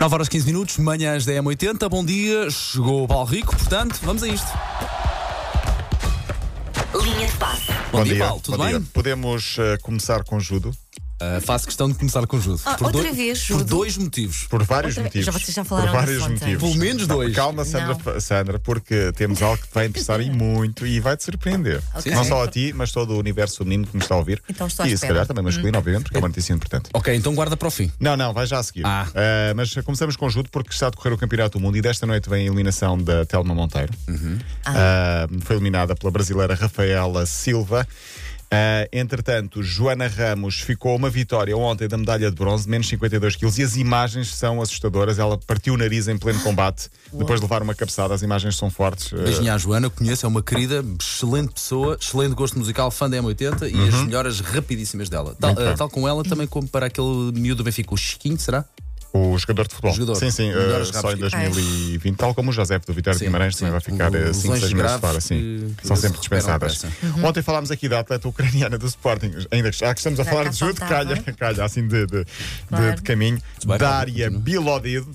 9 horas 15 minutos, manhãs da M80, bom dia, chegou o Paulo Rico, portanto, vamos a isto. Linha de passe. Bom, dia, Paulo, tudo bom bem? dia. Podemos eh, começar com judo Uh, faço questão de começar com judo. Ah, por outra dois- vez, Por judo? dois motivos. por vários Outra- motivos. já vocês já falaram por vários motivos. Pelo menos dois. Calma, Sandra, Não. Sandra, porque temos algo que te vai interessar e muito e vai te surpreender. Ok. Não só a ti, mas todo o universo feminino que nos está a ouvir. Então estou e se calhar também masculino, obviamente, porque é uma notícia importante. Ok, então guarda para o fim. Não, não, vai já a seguir. Ah. Eh, mas começamos com judo porque está a decorrer o Campeonato do Mundo e desta noite vem a eliminação da Telma Monteiro. Uhum. Eh, foi eliminada pela brasileira Rafaela Silva. Eh, entretanto, Joana Ramos ficou uma vitória ontem da medalha de bronze, menos 52 quilos, e as imagens são assustadoras. Ela partiu o nariz em pleno combate, depois de levar uma cabeçada. As imagens são fortes. Eh, Beijinho à Joana, conheço, é uma querida, excelente pessoa, excelente gosto musical, fã da M80 e as melhoras rapidíssimas dela. Tal, Uhum. Uh, tal como ela, também como para aquele miúdo do Benfica, o Chiquinho, será? O jogador de futebol. Jogador. Sim, sim, eh, só em rápidos. 2020, tal como o José do Vitória de Guimarães sim. também vai ficar O- 5, lesões 6 meses graves fora, sim. São se sempre dispensadas. depressa. Ontem falámos aqui da atleta ucraniana do Sporting, ainda já que estamos a falar de judo, faltava. calha, calha, assim de, de, de- Claro. de caminho. continua. Bilodid,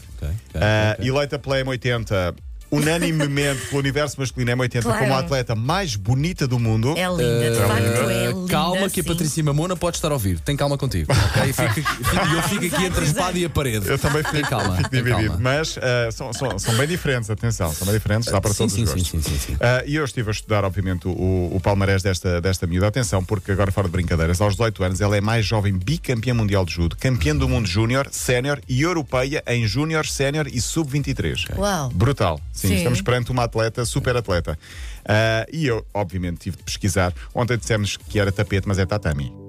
eh, ok. eleita pela M80 unanimemente pelo universo masculino M80 Claro. como a atleta mais bonita do mundo. É linda, de Uh, facto uh, é linda. calma que a. Patrícia Mamona pode estar a ouvir. Tem calma contigo. ok? E fica- fica- E eu fico aqui entre a espada e a parede. Eu também fico, calma, fico dividido. calma. Mas eh, são, são, são bem diferentes, atenção, são bem diferentes, dá para Sim, todos sim, os sim, gostos. sim, sim, sim. Ah, e eu estive a estudar, obviamente, o, o palmarés desta, desta miúda. Atenção, porque agora fora de brincadeiras, aos 18 anos ela é mais jovem bicampeã mundial de judo, campeã do mundo júnior, sénior e europeia em júnior, sénior e sub-23. Uau. Brutal. Sim, Sim. estamos perante uma atleta, super atleta. Ah, e eu, obviamente, tive de pesquisar. Ontem dissemos que era tapete, mas é tatami.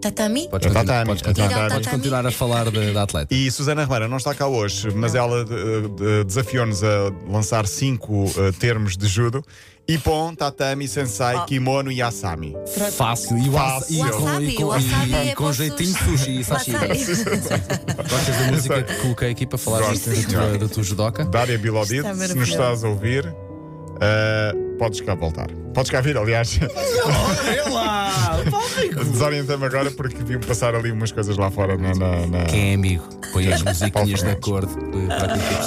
Tatami? Podes É continuar, tatami, podes é continuar, tatami. podes continuar a falar da, da atleta. E Susana Romana não está cá hoje, mas ela de- de- desafiou-nos a lançar cinco eh, termos de judo: Ippon, tatami, sensai, kimono e asami. Fácil. E o e com, Wasabi, e com, wasabi e é com jeitinho de sushi. e sashimi. Gostas da música que coloquei aqui para falar da tua, judoca? Dária Bilodid, Está se nos estás a ouvir, eh, podes cá voltar. Podes cá vir, aliás. Olha lá! Desorientei-me agora porque vi-me passar ali umas coisas lá fora na. na- na- Quem é amigo? Põe as musiquinhas de acordo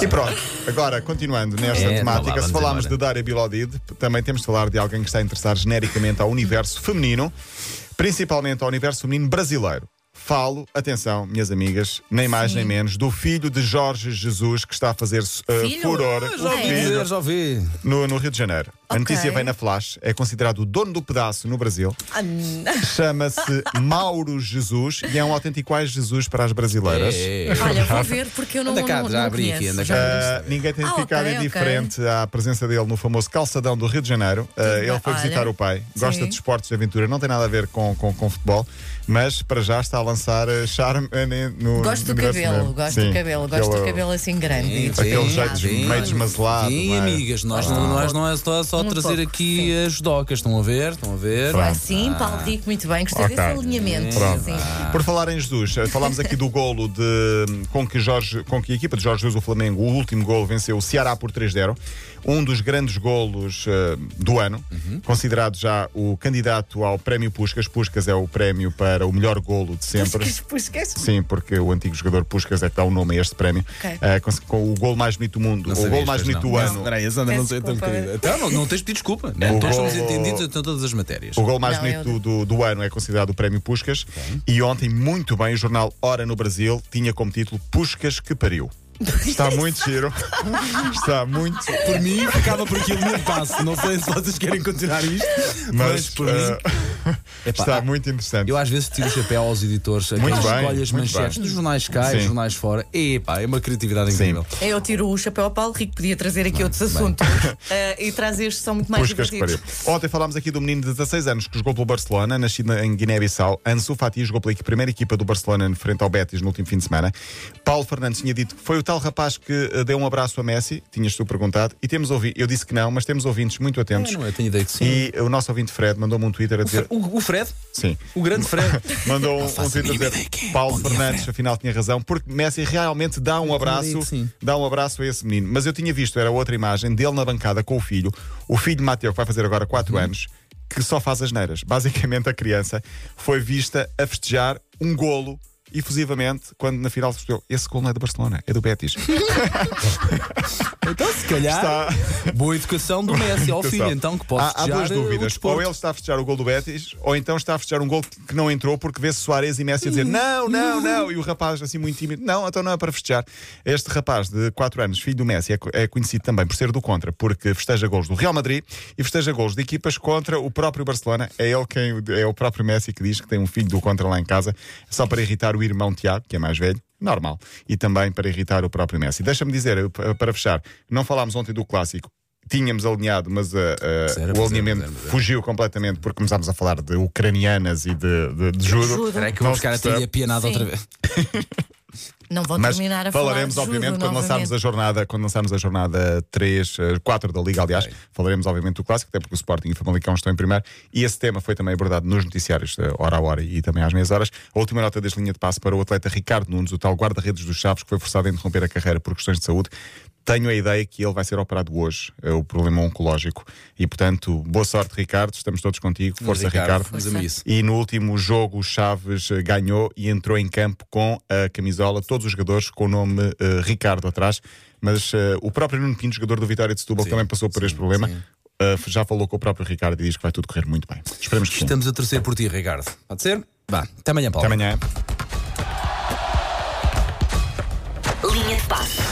E pronto, agora continuando nesta É, temática, vá lá, se falarmos de Dária Bilodid, também temos de falar de alguém que está a interessar genericamente ao universo feminino, principalmente ao universo feminino brasileiro. Falo, atenção, minhas amigas, nem mais nem menos, do filho de Jorge Jesus que está a fazer uh, furor Ah, Já ouvi já ouvi. no, no Rio de Janeiro. A notícia vem na Flash, é considerado o dono do pedaço no Brasil. Ah. Chama-se Mauro Jesus e é um autêntico ai Jesus para as brasileiras. É. Olha, vou ver porque eu não, Anda cá, não, já não abri aqui, conheço. anda cá. vi. Uh, ninguém tem Ah, ficado ok, ok. indiferente à presença dele no famoso calçadão do Rio de Janeiro. Uh, ele foi Olha, visitar o pai, gosta sim. de esportes de aventura, não tem nada a ver com, com, com futebol, mas para já está a lançar uh, charme uh, no. Gosto do no universo cabelo, feminino. gosto Sim, do cabelo, gosto do aquele- cabelo assim grande. Sim, Aquele sim, jeito sim. meio desmazelado. Sim, não é? amigas, nós, não, nós não é só, só Um trazer pouco, aqui sim. as judocas, estão a ver? Estão a ver? Ah, sim, Paulo Rico, muito bem. Gostei Ok. desse alinhamento. Pronto. Sim. Por falar em Jesus, eh, falámos aqui do golo de, com, que Jorge, com que a equipa de Jorge Jesus, o Flamengo, o último golo venceu o Ceará por 3-0. Um dos grandes golos eh, do ano, considerado já o candidato ao prémio Puscas. Puscas é o prémio para o melhor golo de sempre. Puscas, puscas. Sim, porque o antigo jogador Puscas é que dá o nome a este prémio. Ok. Eh, com, com o gol mais bonito do mundo, Não o sabias, gol mais bonito não. do Não, ano. Espera aí, Sandra, não sei. Então, não, não tens de pedir desculpa. O Né? Todos gol- somos entendidos em todas as matérias. O gol mais Não, bonito eu- do, do, do ano é considerado o Prémio Puscas. E ontem, muito bem, o jornal Hora no Brasil tinha como título Puscas que pariu. Está muito giro. Está muito. Por mim, ficava por aquilo mesmo passo. Não sei se vocês querem continuar isto, mas, Mas por eh, mim. Epá, está ah, muito interessante. Eu às vezes tiro o chapéu aos editores, Muito aqueles bem, escolhem as manchetes bem. dos jornais cá e Sim. dos jornais fora. E pá, é uma criatividade incrível. Eu tiro o chapéu ao Paulo Rico, podia trazer aqui outros assuntos eh, e trazer estes são muito mais Puscas divertidos. Ontem falámos aqui do menino de 16 anos que jogou pelo Barcelona, nascido em Guiné-Bissau. Ansu Fati jogou pela primeira equipa do Barcelona em frente ao Betis no último fim de semana. Paulo Fernandes tinha dito que foi o tal rapaz que eh, deu um abraço a Messi. Tinhas tu perguntado. E temos ouvido. Eu disse que não, mas temos ouvintes muito atentos. É, não, eu tenho ideia que sim. E o nosso ouvinte Fred mandou-me um Twitter a dizer. O, o Fred, Sim. o grande Fred. Mandou um, um tweet a dizer. Paulo dia, Fernandes, Fred. afinal tinha razão, porque Messi realmente dá um abraço, digo dá um abraço a esse menino. Mas eu tinha visto, era outra imagem dele na bancada com o filho, o filho de Mateu, que vai fazer agora 4 Uhum. anos, que só faz as neiras. Basicamente a criança foi vista a festejar um golo efusivamente, quando na final se percebeu, esse gol não é do Barcelona, é do Betis. Então, se calhar, Está- boa educação do Messi ao filho, então, que pode há, há duas eh, dúvidas. Ou ele está a festejar o gol do Betis, ou então está a festejar um gol que não entrou porque vê-se Soares e Messi a dizer não, não, não. E o rapaz, assim muito tímido, não, então não é para festejar. Este rapaz de 4 anos, filho do Messi, é, é conhecido também por ser do contra, porque festeja gols do Real Madrid e festeja gols de equipas contra o próprio Barcelona. É ele quem, é o próprio Messi que diz que tem um filho do contra lá em casa, só para irritar o irmão Tiago, que é mais velho. Normal. E também para irritar o próprio Messi. Deixa-me dizer, para fechar, não falámos ontem do clássico. Tínhamos alinhado, mas uh, uh, o alinhamento fugiu completamente porque começámos a falar de ucranianas e de, de, de judo. Espera aí que eu vou Não buscar a pianada outra vez. Não vão Mas terminar a falaremos, falar obviamente, quando lançarmos a jornada, quando lançarmos a jornada 3, 4 da Liga, aliás, falaremos, obviamente, do clássico, até porque o Sporting e o Famalicão estão em primeiro, e esse tema foi também abordado nos noticiários, eh, hora a hora e também às meias horas. A última nota deste linha de passe para o atleta Ricardo Nunes, o tal guarda-redes dos Chaves, que foi forçado a interromper a carreira por questões de saúde. Tenho a ideia que ele vai ser operado hoje, é o problema oncológico, e portanto, boa sorte, Ricardo, estamos todos contigo, força, Ricardo. Diz-me isso. E no último jogo, o Chaves eh, ganhou e entrou em campo com a camisola, todos os jogadores com o nome eh, Ricardo atrás. Mas eh, o próprio Nuno Pinto, jogador do Vitória de Setúbal, Sim, também passou por sim, este problema. sim. eh, já falou com o próprio Ricardo e diz que vai tudo correr muito bem. Esperemos que sim. Estamos a torcer por ti, Ricardo. Pode ser? Vá, até amanhã, Paulo. Até amanhã. Linha de passe.